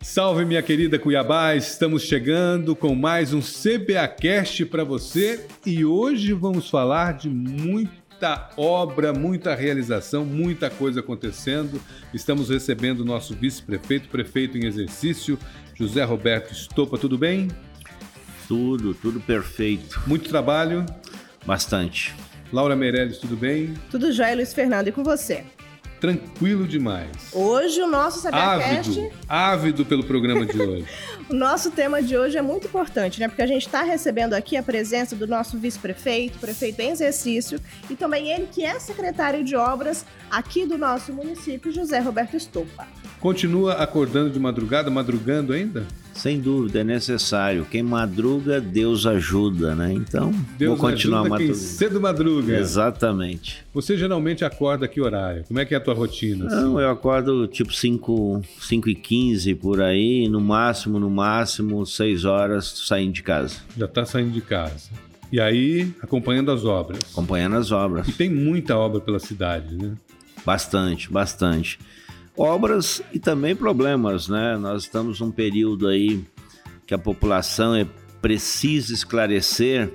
Salve minha querida Cuiabá, estamos chegando com mais um CBAcast para você e hoje vamos falar de muita obra, muita realização, muita coisa acontecendo. Estamos recebendo o nosso vice-prefeito, prefeito em exercício, José Roberto Estopa, tudo bem? Tudo, tudo perfeito. Muito trabalho? Bastante. Laura Meirelles, tudo bem? Tudo jóia, Luiz Fernando, e com você? Tranquilo demais. Hoje o nosso SabiaCast... Ávido, ávido pelo programa de hoje. o nosso tema de hoje é muito importante, né? Porque a gente está recebendo aqui a presença do nosso vice-prefeito, prefeito em exercício, e também ele que é secretário de obras aqui do nosso município, José Roberto Estopa. Continua acordando de madrugada, madrugando ainda? Sem dúvida, é necessário. Quem madruga, Deus ajuda, né? Então, Deus vou continuar ajuda quem cedo madruga. Exatamente. Você geralmente acorda que horário? Como é que é a tua rotina? Assim? Não, eu acordo tipo 5, 5 e 15 por aí, no máximo, no máximo, 6 horas saindo de casa. Já tá saindo de casa. E aí, acompanhando as obras. Acompanhando as obras. E tem muita obra pela cidade, né? Bastante, bastante obras e também problemas, né? Nós estamos num período aí que a população é, precisa esclarecer.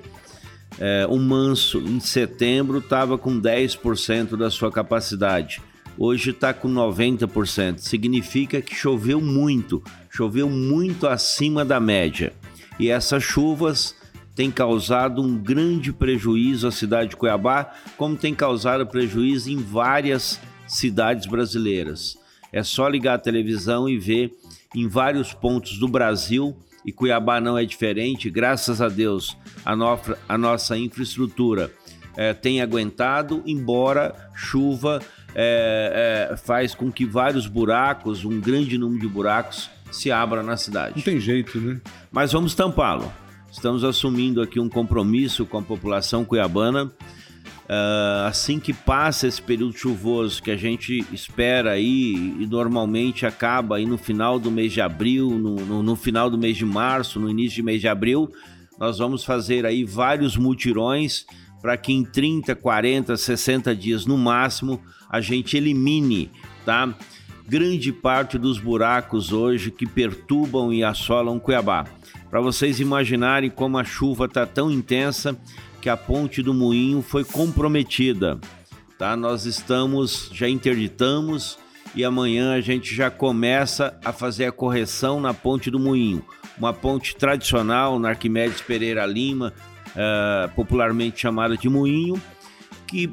É, o Manso, em setembro, estava com 10% da sua capacidade. Hoje está com 90%. Significa que choveu muito, choveu muito acima da média. E essas chuvas têm causado um grande prejuízo à cidade de Cuiabá, como tem causado prejuízo em várias cidades brasileiras. É só ligar a televisão e ver em vários pontos do Brasil, e Cuiabá não é diferente, graças a Deus, a, a nossa infraestrutura é, tem aguentado, embora chuva é, é, faz com que vários buracos, um grande número de buracos, se abra na cidade. Não tem jeito, né? Mas vamos tampá-lo. Estamos assumindo aqui um compromisso com a população cuiabana Uh, assim que passa esse período chuvoso que a gente espera aí e normalmente acaba aí no final do mês de abril, no, no, no, final do mês de março, no início de mês de abril, nós vamos fazer aí vários mutirões para que em 30, 40, 60 dias no máximo a gente elimine, tá? Grande parte dos buracos hoje que perturbam e assolam Cuiabá. Para vocês imaginarem como a chuva está tão intensa, que a ponte do Moinho foi comprometida. Tá? Nós estamos, já interditamos e amanhã a gente já começa a fazer a correção na ponte do Moinho. Uma ponte tradicional na Arquimedes Pereira Lima, uh, popularmente chamada de Moinho, que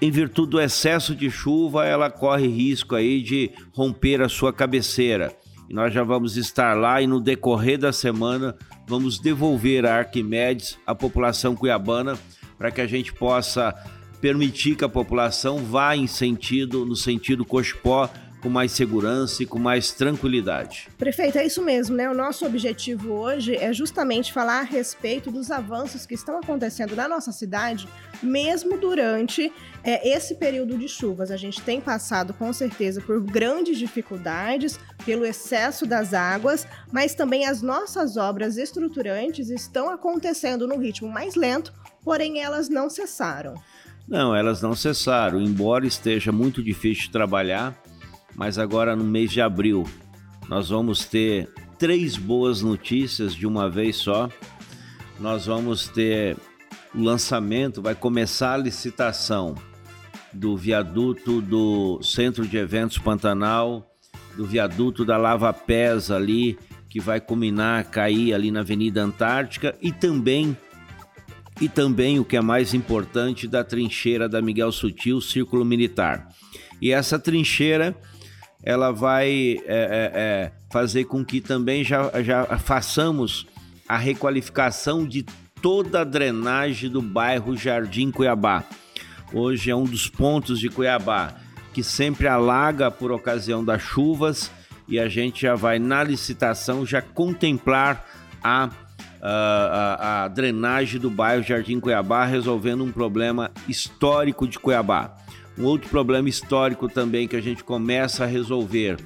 em virtude do excesso de chuva ela corre risco aí de romper a sua cabeceira. E nós já vamos estar lá e no decorrer da semana vamos devolver a Arquimedes à população cuiabana para que a gente possa permitir que a população vá em sentido, no sentido Cochipó, com mais segurança e com mais tranquilidade. Prefeito, é isso mesmo, né? O nosso objetivo hoje é justamente falar a respeito dos avanços que estão acontecendo na nossa cidade, mesmo durante é, esse período de chuvas. A gente tem passado com certeza por grandes dificuldades, pelo excesso das águas, mas também as nossas obras estruturantes estão acontecendo no ritmo mais lento, porém elas não cessaram. Não, elas não cessaram, embora esteja muito difícil de trabalhar mas agora no mês de abril nós vamos ter três boas notícias de uma vez só. Nós vamos ter o lançamento, vai começar a licitação do viaduto do Centro de Eventos Pantanal, do viaduto da Lava Pés ali, que vai culminar, cair ali na Avenida Antártica e também e também o que é mais importante da trincheira da Miguel Sutil, Círculo Militar. E essa trincheira ela vai é, é, é, fazer com que também já, já façamos a requalificação de toda a drenagem do bairro Jardim Cuiabá. Hoje é um dos pontos de Cuiabá que sempre alaga por ocasião das chuvas e a gente já vai na licitação já contemplar a, a, a, a drenagem do bairro Jardim Cuiabá, resolvendo um problema histórico de Cuiabá. Um outro problema histórico também que a gente começa a resolver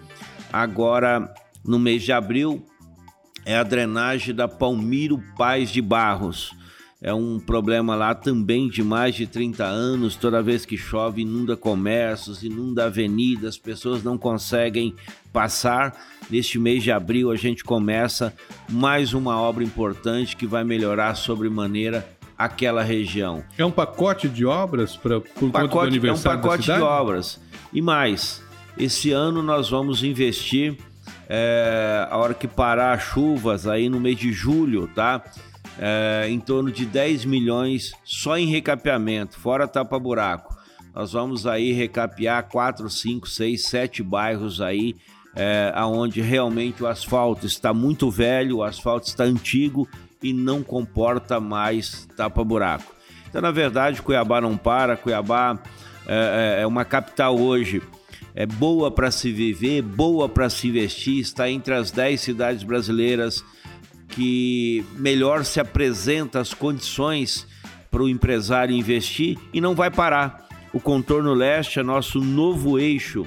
agora no mês de abril é a drenagem da Palmiro Paz de Barros. é um problema lá também de mais de 30 anos. Toda vez que chove, inunda comércios, inunda avenidas, pessoas não conseguem passar. Neste mês de abril, a gente começa mais uma obra importante que vai melhorar sobremaneira aquela região. É um pacote de obras para por pacote, conta do aniversário É um pacote de obras. E mais, esse ano nós vamos investir, é, a hora que parar as chuvas, aí no mês de julho, tá? É, em torno de 10 milhões só em recapeamento, fora tapa-buraco. Nós vamos aí recapear 4, 5, 6, 7 bairros aí, é, onde realmente o asfalto está muito velho, o asfalto está antigo e não comporta mais tapa-buraco. Então, na verdade, Cuiabá não para, Cuiabá é, é uma capital hoje é boa para se viver, boa para se investir, está entre as 10 cidades brasileiras que melhor se apresenta as condições para o empresário investir e não vai parar. O contorno leste é nosso novo eixo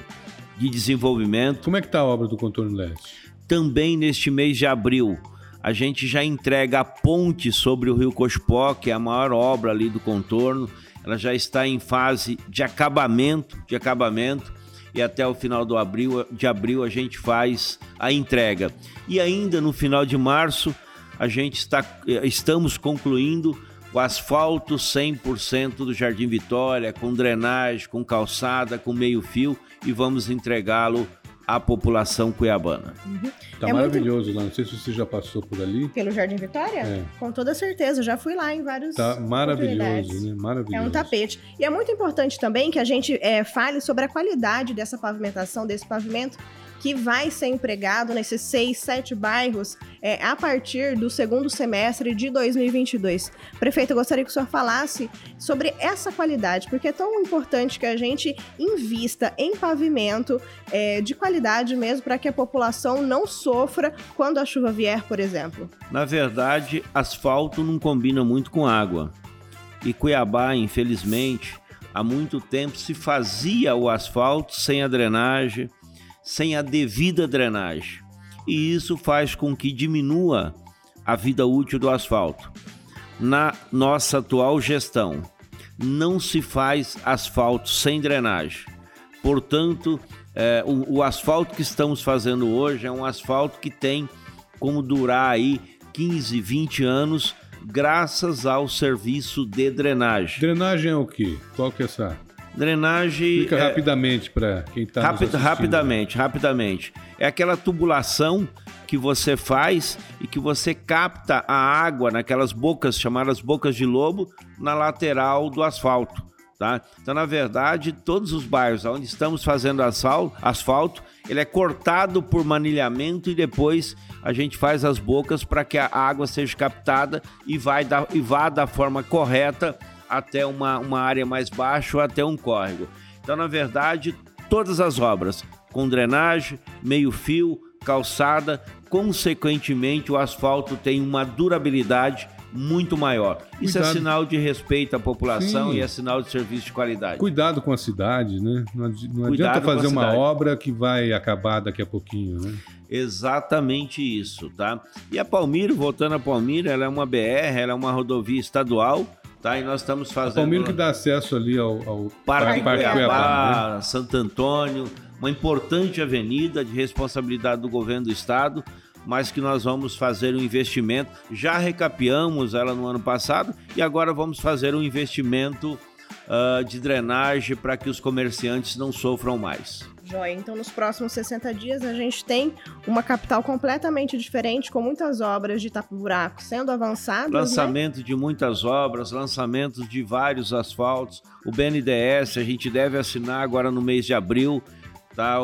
de desenvolvimento. Como é que está a obra do contorno leste? Também neste mês de abril, a gente já entrega a ponte sobre o Rio Cospó, que é a maior obra ali do contorno. Ela já está em fase de acabamento, de acabamento e até o final do abril, de abril a gente faz a entrega. E ainda no final de março a gente está estamos concluindo o asfalto 100% do Jardim Vitória, com drenagem, com calçada, com meio-fio e vamos entregá-lo à população cuiabana. Uhum. Tá é maravilhoso muito... lá, não sei se você já passou por ali. Pelo Jardim Vitória? É. Com toda certeza, já fui lá em vários Tá maravilhoso, né? Maravilhoso. É um tapete. E é muito importante também que a gente é, fale sobre a qualidade dessa pavimentação, desse pavimento, que vai ser empregado nesses seis, sete bairros é, a partir do segundo semestre de 2022. Prefeito, eu gostaria que o senhor falasse sobre essa qualidade, porque é tão importante que a gente invista em pavimento é, de qualidade mesmo para que a população não sofra quando a chuva vier, por exemplo. Na verdade, asfalto não combina muito com água. E Cuiabá, infelizmente, há muito tempo se fazia o asfalto sem a drenagem, sem a devida drenagem. E isso faz com que diminua a vida útil do asfalto. Na nossa atual gestão, não se faz asfalto sem drenagem. Portanto, é, o, o asfalto que estamos fazendo hoje é um asfalto que tem como durar aí 15, 20 anos, graças ao serviço de drenagem. Drenagem é o quê? Qual que é essa? Drenagem. Explica é, rapidamente para quem está rapid, Rapidamente, rapidamente. É aquela tubulação que você faz e que você capta a água naquelas bocas chamadas bocas de lobo na lateral do asfalto. Tá? Então, na verdade, todos os bairros onde estamos fazendo asfalto, ele é cortado por manilhamento e depois a gente faz as bocas para que a água seja captada e, vai da, e vá da forma correta até uma, uma área mais baixa ou até um córrego. Então, na verdade, todas as obras, com drenagem, meio-fio, calçada, consequentemente o asfalto tem uma durabilidade muito maior. Isso é Cuidado. sinal de respeito à população Sim. e é sinal de serviço de qualidade. Cuidado com a cidade, né? Não, não adianta fazer uma obra que vai acabar daqui a pouquinho, né? Exatamente isso, tá? E a Palmiro, voltando a Palmiro, ela é uma BR, ela é uma rodovia estadual Tá, e nós estamos fazendo. Palmeiras que dá acesso ali ao, ao Parque, Parque Cuiabá, Cuiabá né? Santo Antônio, uma importante avenida de responsabilidade do governo do estado, mas que nós vamos fazer um investimento. Já recapeamos ela no ano passado e agora vamos fazer um investimento uh, de drenagem para que os comerciantes não sofram mais. Então, nos próximos 60 dias, a gente tem uma capital completamente diferente, com muitas obras de tapa-buraco sendo avançadas. Né? Lançamento né? de muitas obras, lançamentos de vários asfaltos. O BNDES a gente deve assinar agora no mês de abril. Tá?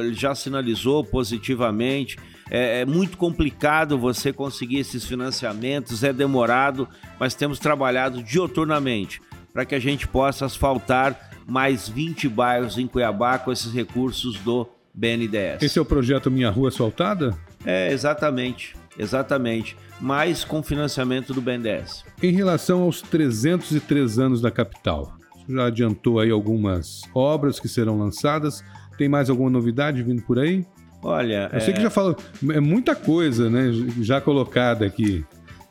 Ele já sinalizou positivamente. É, é, muito complicado você conseguir esses financiamentos, é demorado, mas temos trabalhado dioturnamente para que a gente possa asfaltar mais 20 bairros em Cuiabá com esses recursos do BNDES. Esse é o projeto Minha Rua Asfaltada? É, exatamente, exatamente. Mas com financiamento do BNDES. Em relação aos 303 anos da capital, já adiantou aí algumas obras que serão lançadas. Tem mais alguma novidade vindo por aí? Olha, eu é... sei que já falou, é muita coisa, né, já colocada aqui.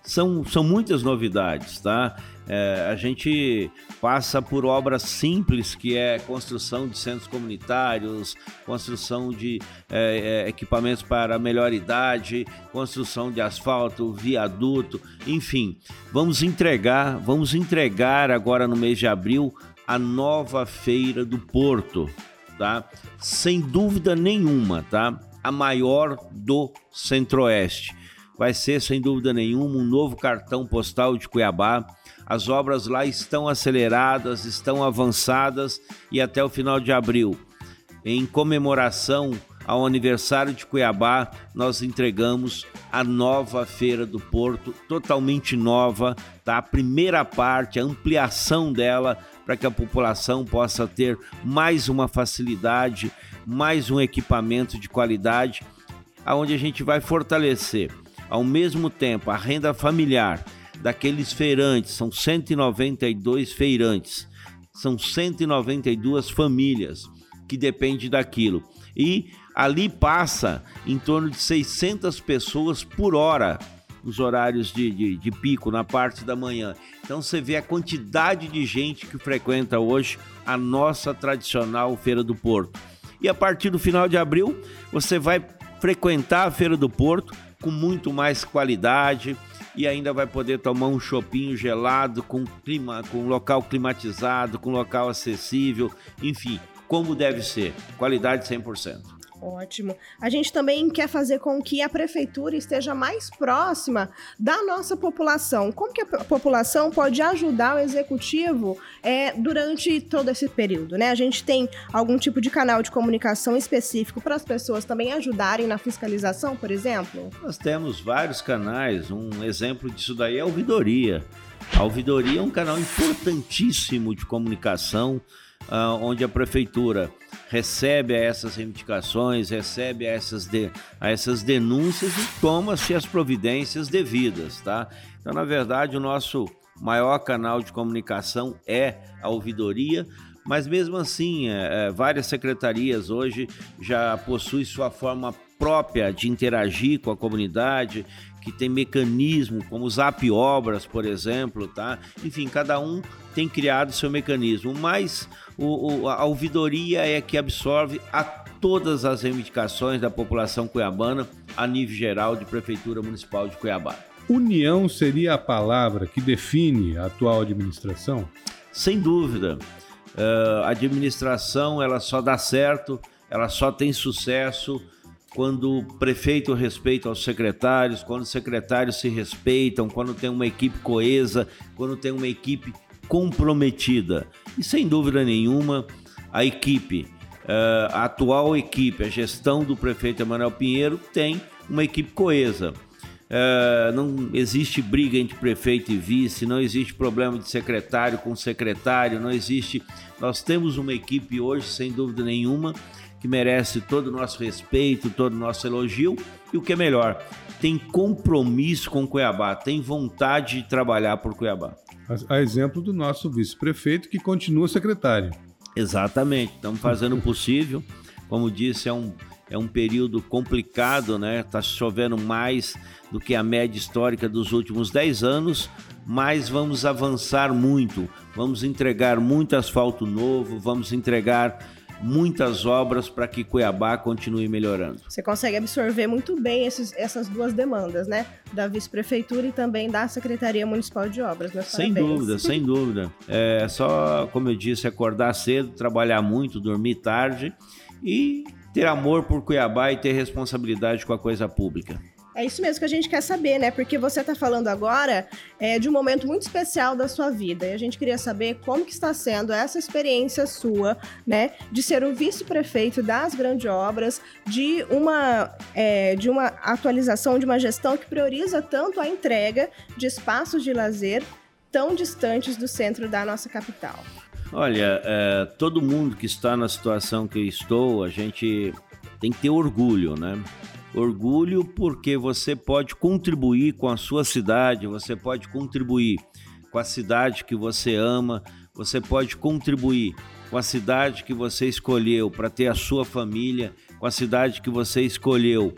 São, são muitas novidades, tá? É, a gente passa por obras simples, que é construção de centros comunitários, construção de é, é, equipamentos para melhor idade, construção de asfalto, viaduto, enfim. Vamos entregar, vamos entregar agora no mês de abril a nova feira do Porto, tá? Sem dúvida nenhuma, tá? A maior do Centro-Oeste. Vai ser, sem dúvida nenhuma, um novo cartão postal de Cuiabá. As obras lá estão aceleradas, estão avançadas e até o final de abril, em comemoração ao aniversário de Cuiabá, nós entregamos a nova Feira do Porto, totalmente nova, tá? A primeira parte, a ampliação dela, para que a população possa ter mais uma facilidade, mais um equipamento de qualidade, aonde a gente vai fortalecer ao mesmo tempo a renda familiar daqueles feirantes, são 192 feirantes, são 192 famílias que dependem daquilo. E ali passa em torno de 600 pessoas por hora nos horários de, de, de, pico, na parte da manhã. Então você vê a quantidade de gente que frequenta hoje a nossa tradicional Feira do Porto. E a partir do final de abril, você vai frequentar a Feira do Porto com muito mais qualidade, e ainda vai poder tomar um chopinho gelado com clima, com local climatizado, com local acessível, enfim, como deve ser, qualidade 100%. Ótimo. A gente também quer fazer com que a prefeitura esteja mais próxima da nossa população. Como que a população pode ajudar o executivo é, durante todo esse período? Né? A gente tem algum tipo de canal de comunicação específico para as pessoas também ajudarem na fiscalização, por exemplo? Nós temos vários canais. Um exemplo disso daí é a ouvidoria. A ouvidoria é um canal importantíssimo de comunicação, uh, onde a prefeitura recebe essas reivindicações, recebe essas, de, essas denúncias e toma-se as providências devidas, tá? Então, na verdade, o nosso maior canal de comunicação é a ouvidoria, mas mesmo assim, é, é, várias secretarias hoje já possuem sua forma própria de interagir com a comunidade, que tem mecanismo, como o Zap Obras, por exemplo, tá? Enfim, cada um tem criado seu mecanismo, mas o, o, a ouvidoria é que absorve a todas as reivindicações da população cuiabana a nível geral de Prefeitura Municipal de Cuiabá. União seria a palavra que define a atual administração? Sem dúvida. Uh, a administração ela só dá certo, ela só tem sucesso quando o prefeito respeita os secretários, quando os secretários se respeitam, quando tem uma equipe coesa, quando tem uma equipe comprometida. E sem dúvida nenhuma, a equipe, eh, a atual equipe, a gestão do prefeito Emanuel Pinheiro tem uma equipe coesa. Uh, não existe briga entre prefeito e vice, não existe problema de secretário com secretário, não existe. Nós temos uma equipe hoje, sem dúvida nenhuma, que merece todo o nosso respeito, todo o nosso elogio e o que é melhor, tem compromisso com Cuiabá, tem vontade de trabalhar por Cuiabá. A exemplo do nosso vice-prefeito que continua secretário. Exatamente, estamos fazendo o possível. Como disse, é um, é um período complicado, né? Está chovendo mais do que a média histórica dos últimos 10 anos, mas vamos avançar muito. Vamos entregar muito asfalto novo, vamos entregar muitas obras para que Cuiabá continue melhorando. Você consegue absorver muito bem esses, essas duas demandas, né? Da vice-prefeitura e também da Secretaria Municipal de Obras. Meus sem parabéns. dúvida, sem dúvida. É só, como eu disse, acordar cedo, trabalhar muito, dormir tarde e ter amor por Cuiabá e ter responsabilidade com a coisa pública. É isso mesmo que a gente quer saber, né? Porque você está falando agora é, de um momento muito especial da sua vida. E a gente queria saber como que está sendo essa experiência sua, né? De ser o vice-prefeito das grandes obras, de uma, é, de uma atualização, de uma gestão que prioriza tanto a entrega de espaços de lazer tão distantes do centro da nossa capital. Olha, é, todo mundo que está na situação que eu estou, a gente tem que ter orgulho, né? Orgulho porque você pode contribuir com a sua cidade, você pode contribuir com a cidade que você ama, você pode contribuir com a cidade que você escolheu para ter a sua família, com a cidade que você escolheu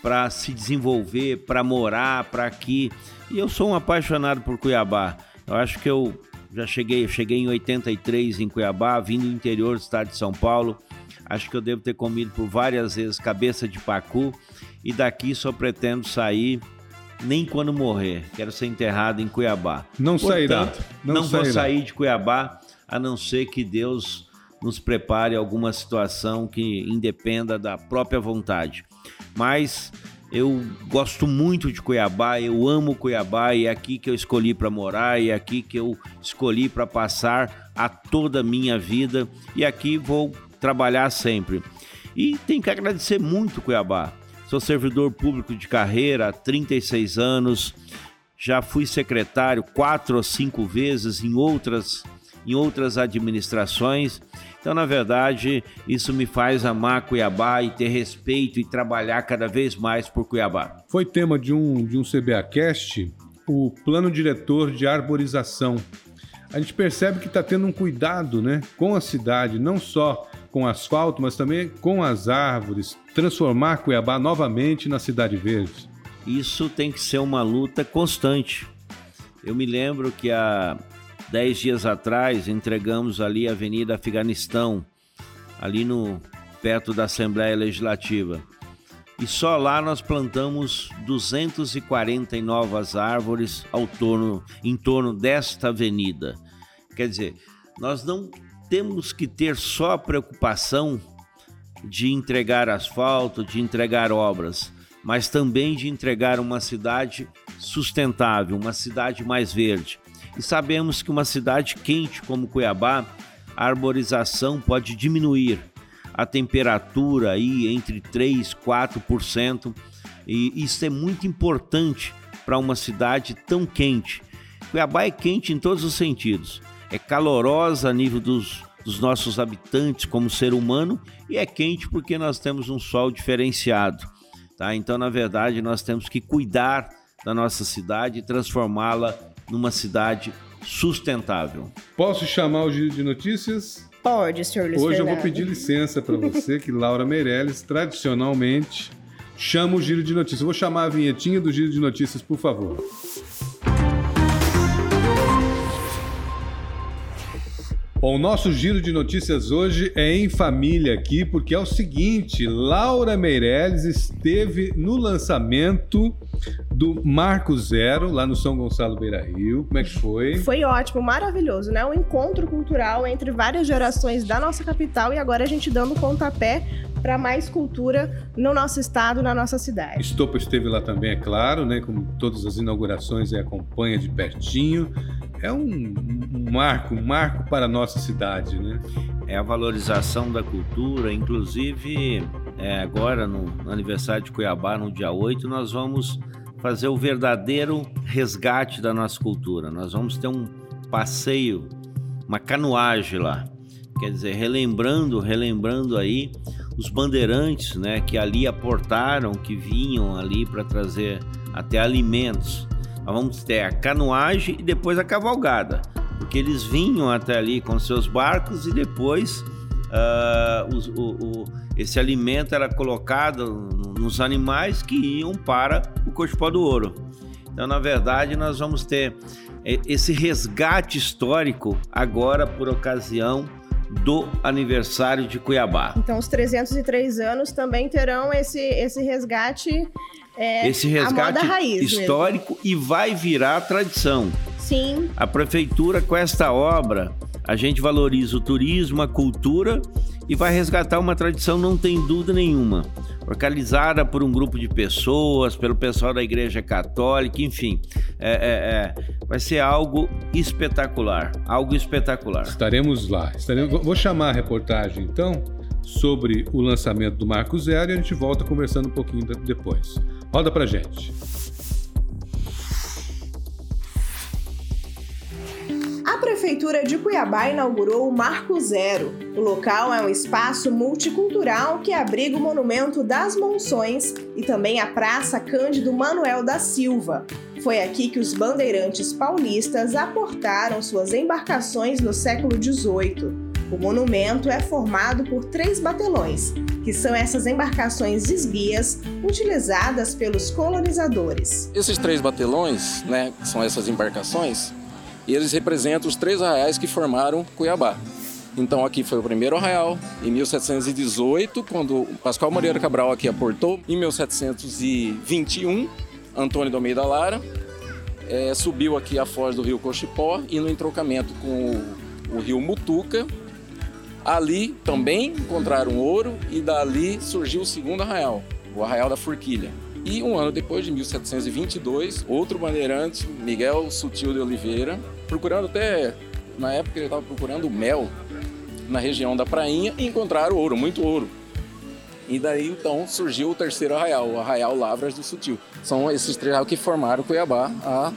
para se desenvolver, para morar, para aqui. E eu sou um apaixonado por Cuiabá. Eu acho que eu já cheguei, eu cheguei em 83 em Cuiabá, vindo do interior do estado de São Paulo. Acho que eu devo ter comido por várias vezes cabeça de pacu e daqui só pretendo sair nem quando morrer. Quero ser enterrado em Cuiabá. Não Portanto, sairá. Não, não sairá. vou sair de Cuiabá a não ser que Deus nos prepare alguma situação que independa da própria vontade. Mas eu gosto muito de Cuiabá, eu amo Cuiabá e é aqui que eu escolhi para morar e é aqui que eu escolhi para passar a toda a minha vida e aqui vou trabalhar sempre. E tenho que agradecer muito Cuiabá. Sou servidor público de carreira há 36 anos, já fui secretário quatro ou cinco vezes em outras, em outras administrações então, na verdade, isso me faz amar Cuiabá e ter respeito e trabalhar cada vez mais por Cuiabá. Foi tema de um, de um CBAcast o plano diretor de arborização. A gente percebe que está tendo um cuidado né, com a cidade, não só com asfalto, mas também com as árvores, transformar Cuiabá novamente na cidade verde. Isso tem que ser uma luta constante. Eu me lembro que a, Dez dias atrás entregamos ali a Avenida Afeganistão, ali no perto da Assembleia Legislativa. E só lá nós plantamos 240 novas árvores ao torno, em torno desta avenida. Quer dizer, nós não temos que ter só a preocupação de entregar asfalto, de entregar obras, mas também de entregar uma cidade sustentável, uma cidade mais verde. E sabemos que uma cidade quente como Cuiabá, a arborização pode diminuir a temperatura aí entre 3 e 4%, e isso é muito importante para uma cidade tão quente. Cuiabá é quente em todos os sentidos. É calorosa a nível dos, dos nossos habitantes como ser humano e é quente porque nós temos um sol diferenciado. Tá? Então, na verdade, nós temos que cuidar da nossa cidade e transformá-la numa cidade sustentável. Posso chamar o Giro de Notícias? Pode, senhor Luiz Hoje Fernando. eu vou pedir licença para você, que Laura Meirelles, tradicionalmente, chama o Giro de Notícias. Eu vou chamar a vinhetinha do Giro de Notícias, por favor. Bom, o nosso giro de notícias hoje é em família aqui, porque é o seguinte: Laura Meirelles esteve no lançamento do Marco Zero, lá no São Gonçalo Beira Rio. Como é que foi? Foi ótimo, maravilhoso, né? Um encontro cultural entre várias gerações da nossa capital e agora a gente dando pontapé para mais cultura no nosso estado, na nossa cidade. Estopa esteve lá também, é claro, né? Como todas as inaugurações, e acompanha de pertinho. É um, marco, um marco para a nossa cidade, né? É a valorização da cultura, inclusive é, agora no, no aniversário de Cuiabá, no dia 8, nós vamos fazer o verdadeiro resgate da nossa cultura. Nós vamos ter um passeio, uma canoagem lá. Quer dizer, relembrando, relembrando aí os bandeirantes, né, que ali aportaram, que vinham ali para trazer até alimentos. Vamos ter a canoagem e depois a cavalgada, porque eles vinham até ali com seus barcos e depois uh, o, o, esse alimento era colocado nos animais que iam para o Cochipó do Ouro. Então, na verdade, nós vamos ter é, esse resgate histórico agora por ocasião do aniversário de Cuiabá. Então, os 303 anos também terão esse, esse resgate. É, esse resgate histórico mesmo. e vai virar tradição. Sim. A prefeitura, com esta obra, a gente valoriza o turismo, a cultura e vai resgatar uma tradição, não tem dúvida nenhuma. Organizada por um grupo de pessoas, pelo pessoal da Igreja Católica, enfim. É, é, é, vai ser algo espetacular. Algo espetacular. Estaremos lá. Estaremos... Vou chamar a reportagem então sobre o lançamento do Marco Zero e a gente volta conversando um pouquinho depois. Roda pra gente. A Prefeitura de Cuiabá inaugurou o Marco Zero. O local é um espaço multicultural que abriga o Monumento das Monções e também a Praça Cândido Manuel da Silva. Foi aqui que os bandeirantes paulistas aportaram suas embarcações no século XVIII. O monumento é formado por três batelões, que são essas embarcações esguias utilizadas pelos colonizadores. Esses três batelões, né, são essas embarcações, eles representam os três arraiais que formaram Cuiabá. Então aqui foi o primeiro arraial, em 1718, quando Pascoal Moreira Cabral aqui aportou. Em 1721, Antônio do Almeida Lara é, subiu aqui a foz do rio Cochipó e no entrocamento com o, o rio Mutuca, ali também encontraram ouro e dali surgiu o segundo arraial, o Arraial da Forquilha. E um ano depois, de 1722, outro bandeirante, Miguel Sutil de Oliveira, procurando até, na época ele estava procurando mel na região da Prainha e encontraram ouro, muito ouro. E daí então surgiu o terceiro arraial, o Arraial Lavras do Sutil. São esses três que formaram Cuiabá há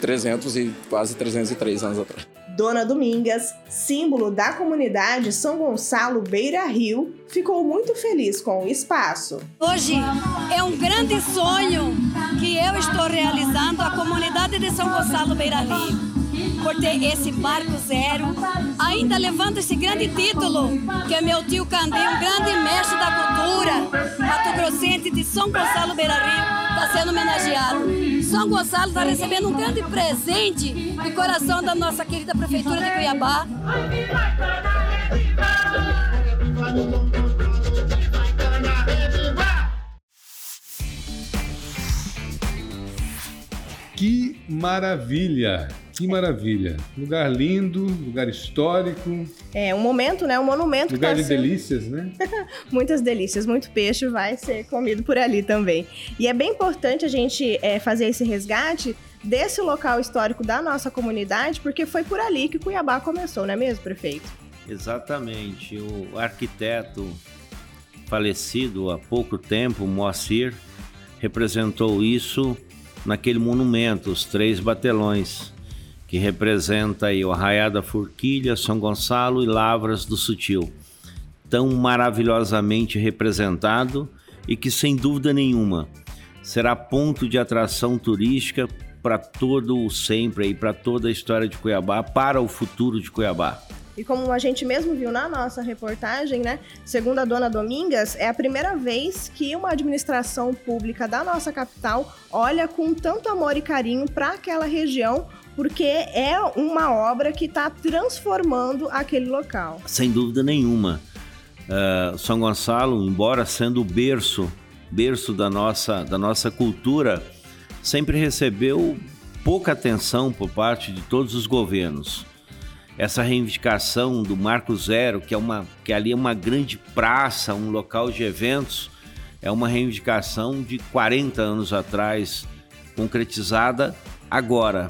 300 e quase 303 anos atrás. Dona Domingas, símbolo da comunidade São Gonçalo Beira Rio, ficou muito feliz com o espaço. Hoje é um grande sonho que eu estou realizando a comunidade de São Gonçalo Beira Rio por ter esse barco zero, ainda levando esse grande título, que é meu tio Candê, um grande mestre da cultura, Mato Grossense de São Gonçalo Beira Rio, está sendo homenageado. São Gonçalo está recebendo um grande presente de coração da nossa querida Prefeitura de Cuiabá. Que maravilha! Que maravilha. Lugar lindo, lugar histórico. É um momento, né? Um monumento. Lugar tá de sendo... delícias, né? Muitas delícias. Muito peixe vai ser comido por ali também. E é bem importante a gente é, fazer esse resgate desse local histórico da nossa comunidade, porque foi por ali que Cuiabá começou, não é mesmo, prefeito? Exatamente. O arquiteto falecido há pouco tempo, Moacir, representou isso naquele monumento, os três batelões que representa aí o Arraiá da Forquilha, São Gonçalo e Lavras do Sutil. Tão maravilhosamente representado e que, sem dúvida nenhuma, será ponto de atração turística para todo o sempre e para toda a história de Cuiabá, para o futuro de Cuiabá. E como a gente mesmo viu na nossa reportagem, né? Segundo a dona Domingas, é a primeira vez que uma administração pública da nossa capital olha com tanto amor e carinho para aquela região porque é uma obra que está transformando aquele local. Sem dúvida nenhuma. Uh, São Gonçalo, embora sendo o berço, berço da nossa, da nossa cultura, sempre recebeu pouca atenção por parte de todos os governos. Essa reivindicação do Marco Zero, que é uma que ali é uma grande praça, um local de eventos, é uma reivindicação de 40 anos atrás, concretizada agora.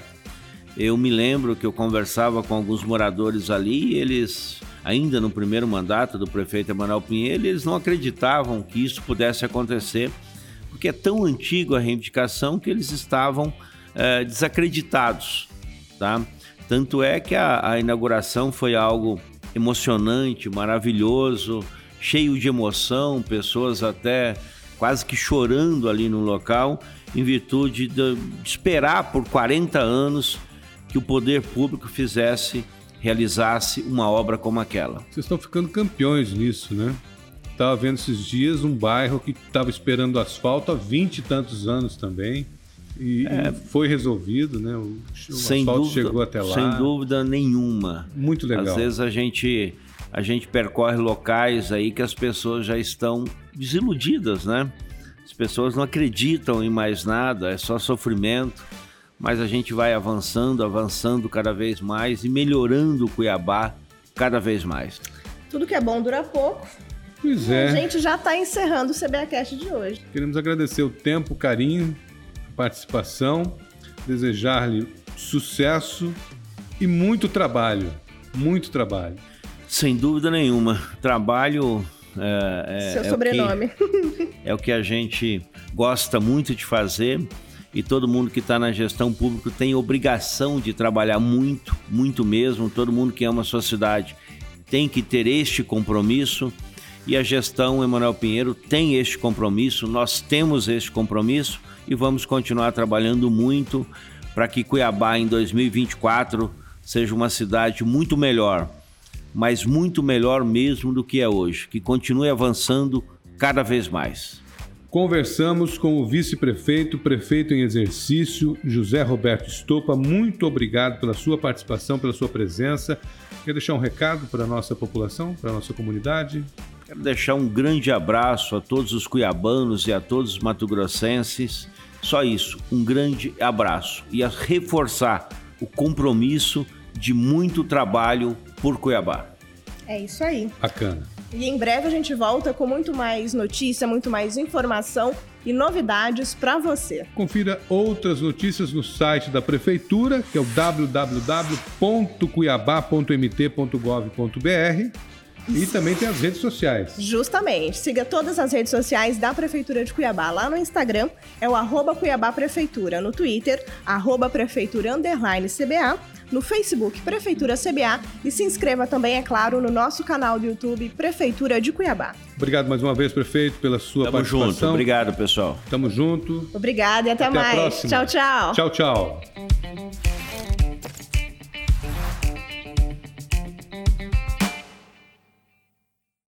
Eu me lembro que eu conversava com alguns moradores ali e eles, ainda no primeiro mandato do prefeito Emanuel Pinheiro, eles não acreditavam que isso pudesse acontecer, porque é tão antigo a reivindicação que eles estavam é, desacreditados, tá? Tanto é que a, a inauguração foi algo emocionante, maravilhoso, cheio de emoção, pessoas até quase que chorando ali no local, em virtude de, de esperar por 40 anos que o poder público fizesse, realizasse uma obra como aquela. Vocês estão ficando campeões nisso, né? Estava vendo esses dias um bairro que estava esperando asfalto há 20 e tantos anos também. E, é, e foi resolvido, né? O, o asfalto dúvida, chegou até lá. Sem dúvida nenhuma. Muito legal. Às vezes a gente, a gente percorre locais aí que as pessoas já estão desiludidas, né? As pessoas não acreditam em mais nada, é só sofrimento mas a gente vai avançando, avançando cada vez mais e melhorando o Cuiabá cada vez mais. Tudo que é bom dura pouco. Pois é. A gente já está encerrando o CBAcast de hoje. Queremos agradecer o tempo, o carinho, participação, desejar-lhe sucesso e muito trabalho. Muito trabalho. Sem dúvida nenhuma. Trabalho é, é, Seu é sobrenome. O que, é o que a gente gosta muito de fazer e todo mundo que está na gestão pública tem obrigação de trabalhar muito, muito mesmo. Todo mundo que ama a sua cidade tem que ter este compromisso e a gestão Emanuel Pinheiro tem este compromisso, nós temos este compromisso e vamos continuar trabalhando muito para que Cuiabá em 2024 seja uma cidade muito melhor. mas muito melhor mesmo do que é hoje, que continue avançando cada vez mais. Conversamos com o vice-prefeito, prefeito em exercício, José Roberto Estopa. Muito obrigado pela sua participação, pela sua presença. Quer deixar um recado para a nossa população, para a nossa comunidade? Quero deixar um grande abraço a todos os cuiabanos e a todos os matogrossenses. Só isso, um grande abraço e a reforçar o compromisso de muito trabalho por Cuiabá. É isso aí. Bacana. E em breve a gente volta com muito mais notícia, muito mais informação e novidades para você. Confira outras notícias no site da prefeitura, que é o www.cuiabá.mt.gov.br. E também tem as redes sociais. Justamente. Siga todas as redes sociais da Prefeitura de Cuiabá. Lá no Instagram é o arroba Cuiabá Prefeitura. No Twitter, arroba Prefeitura Underline CBA no Facebook Prefeitura CBA e se inscreva também, é claro, no nosso canal do YouTube Prefeitura de Cuiabá. Obrigado mais uma vez, prefeito, pela sua Tamo participação. junto. Obrigado, pessoal. Tamo junto. Obrigada e até, Até a mais. próxima. Tchau, tchau. Tchau, tchau.